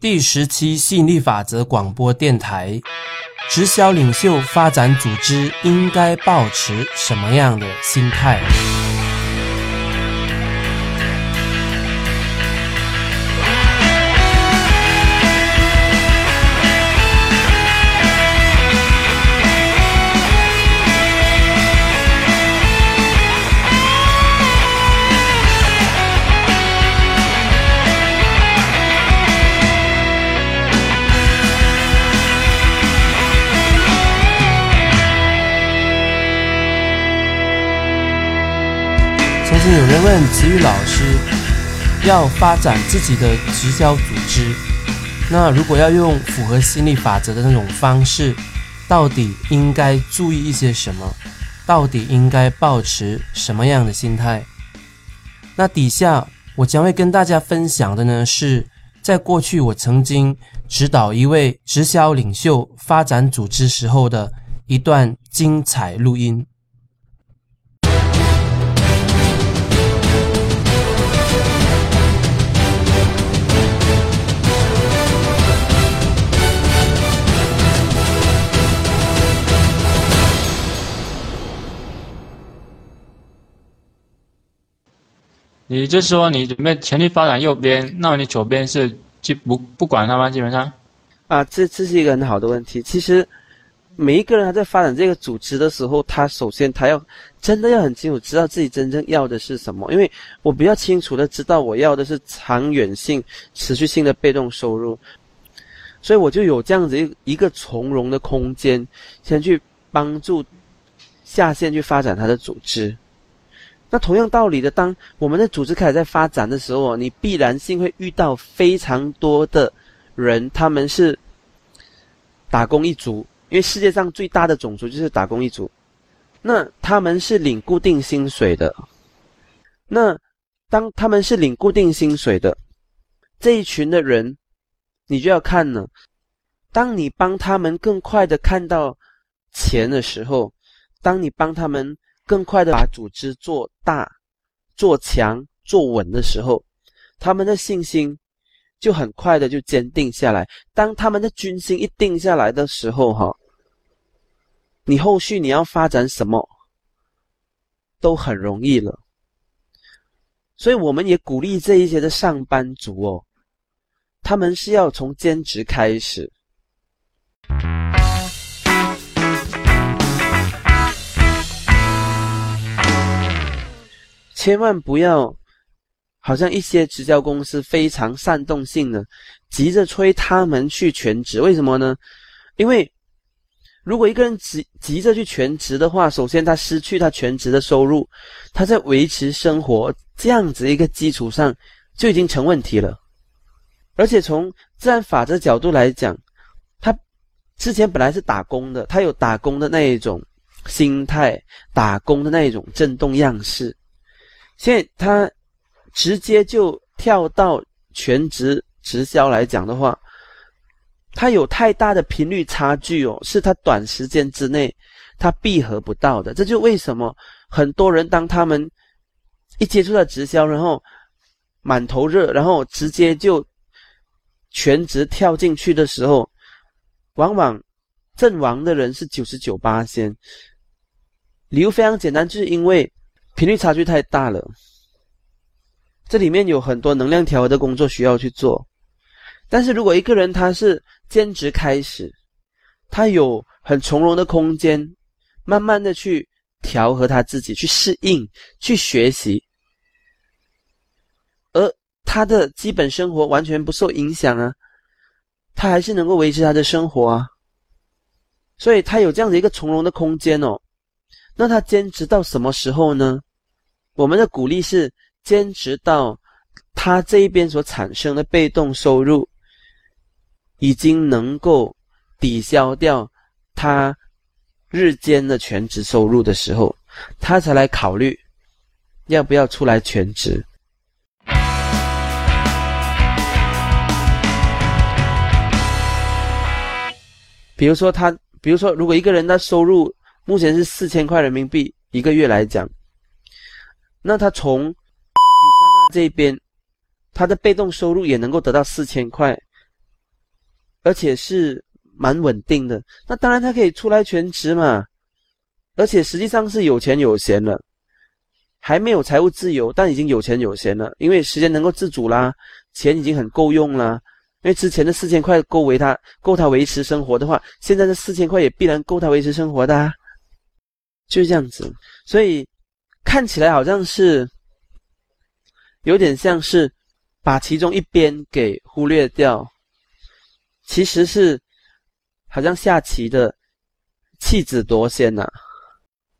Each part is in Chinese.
第十期吸引力法则广播电台，直销领袖发展组织应该保持什么样的心态？曾经有人问慈玉老师，要发展自己的直销组织，那如果要用符合心理法则的那种方式，到底应该注意一些什么？到底应该保持什么样的心态？那底下我将会跟大家分享的呢，是在过去我曾经指导一位直销领袖发展组织时候的一段精彩录音。你就说你准备全力发展右边，那你左边是基不不管它吗？基本上，啊，这这是一个很好的问题。其实每一个人他在发展这个组织的时候，他首先他要真的要很清楚知道自己真正要的是什么。因为我比较清楚的知道我要的是长远性、持续性的被动收入，所以我就有这样子一一个从容的空间，先去帮助下线去发展他的组织。那同样道理的，当我们的组织开始在发展的时候，你必然性会遇到非常多的人，他们是打工一族，因为世界上最大的种族就是打工一族。那他们是领固定薪水的。那当他们是领固定薪水的这一群的人，你就要看了。当你帮他们更快的看到钱的时候，当你帮他们。更快的把组织做大、做强、做稳的时候，他们的信心就很快的就坚定下来。当他们的军心一定下来的时候，哈，你后续你要发展什么都很容易了。所以我们也鼓励这一些的上班族哦，他们是要从兼职开始。千万不要，好像一些直销公司非常煽动性的，急着催他们去全职。为什么呢？因为如果一个人急急着去全职的话，首先他失去他全职的收入，他在维持生活这样子一个基础上就已经成问题了。而且从自然法则角度来讲，他之前本来是打工的，他有打工的那一种心态，打工的那一种震动样式。现在他直接就跳到全职直销来讲的话，他有太大的频率差距哦，是他短时间之内他闭合不到的。这就为什么很多人当他们一接触到直销，然后满头热，然后直接就全职跳进去的时候，往往阵亡的人是九十九八仙。理由非常简单，就是因为。频率差距太大了，这里面有很多能量调和的工作需要去做。但是如果一个人他是兼职开始，他有很从容的空间，慢慢的去调和他自己，去适应，去学习，而他的基本生活完全不受影响啊，他还是能够维持他的生活啊。所以他有这样的一个从容的空间哦。那他兼职到什么时候呢？我们的鼓励是坚持到他这一边所产生的被动收入已经能够抵消掉他日间的全职收入的时候，他才来考虑要不要出来全职。比如说他，比如说如果一个人的收入目前是四千块人民币一个月来讲。那他从这边，他的被动收入也能够得到四千块，而且是蛮稳定的，那当然他可以出来全职嘛。而且实际上是有钱有闲了，还没有财务自由，但已经有钱有闲了，因为时间能够自主啦，钱已经很够用了。因为之前的四千块够维他够他维持生活的话，现在的四千块也必然够他维持生活的，啊就是这样子。所以看起来好像是有点像是把其中一边给忽略掉，其实是好像下棋的弃子夺先呐。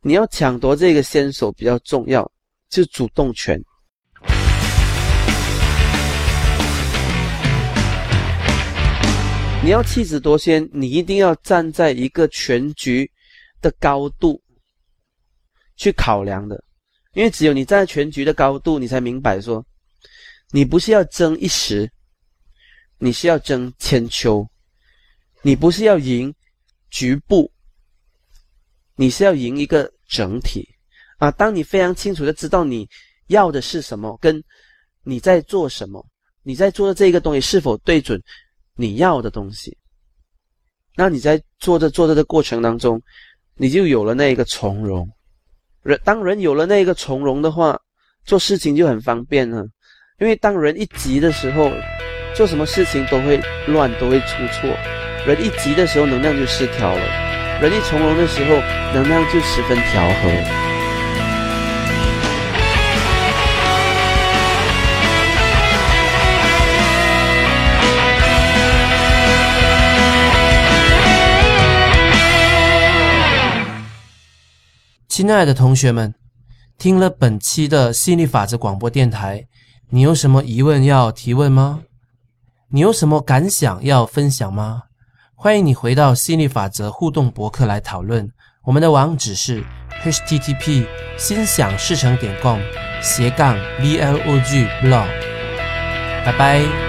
你要抢夺这个先手比较重要，就主动权。你要弃子夺先，你一定要站在一个全局的高度去考量的，因为只有你站在全局的高度，你才明白说，你不是要争一时，你是要争千秋，你不是要赢局部，你是要赢一个。整体啊，当你非常清楚的知道你要的是什么，跟你在做什么，你在做的这个东西是否对准你要的东西，那你在做着做着的过程当中，你就有了那一个从容。人当人有了那个从容的话，做事情就很方便了。因为当人一急的时候，做什么事情都会乱，都会出错。人一急的时候，能量就失调了。人一从容的时候，能量就十分调和。亲爱的同学们，听了本期的心理法则广播电台，你有什么疑问要提问吗？你有什么感想要分享吗？欢迎你回到心理法则互动博客来讨论。我们的网址是 http 心想事成点 com 斜杠 blog blog。拜拜。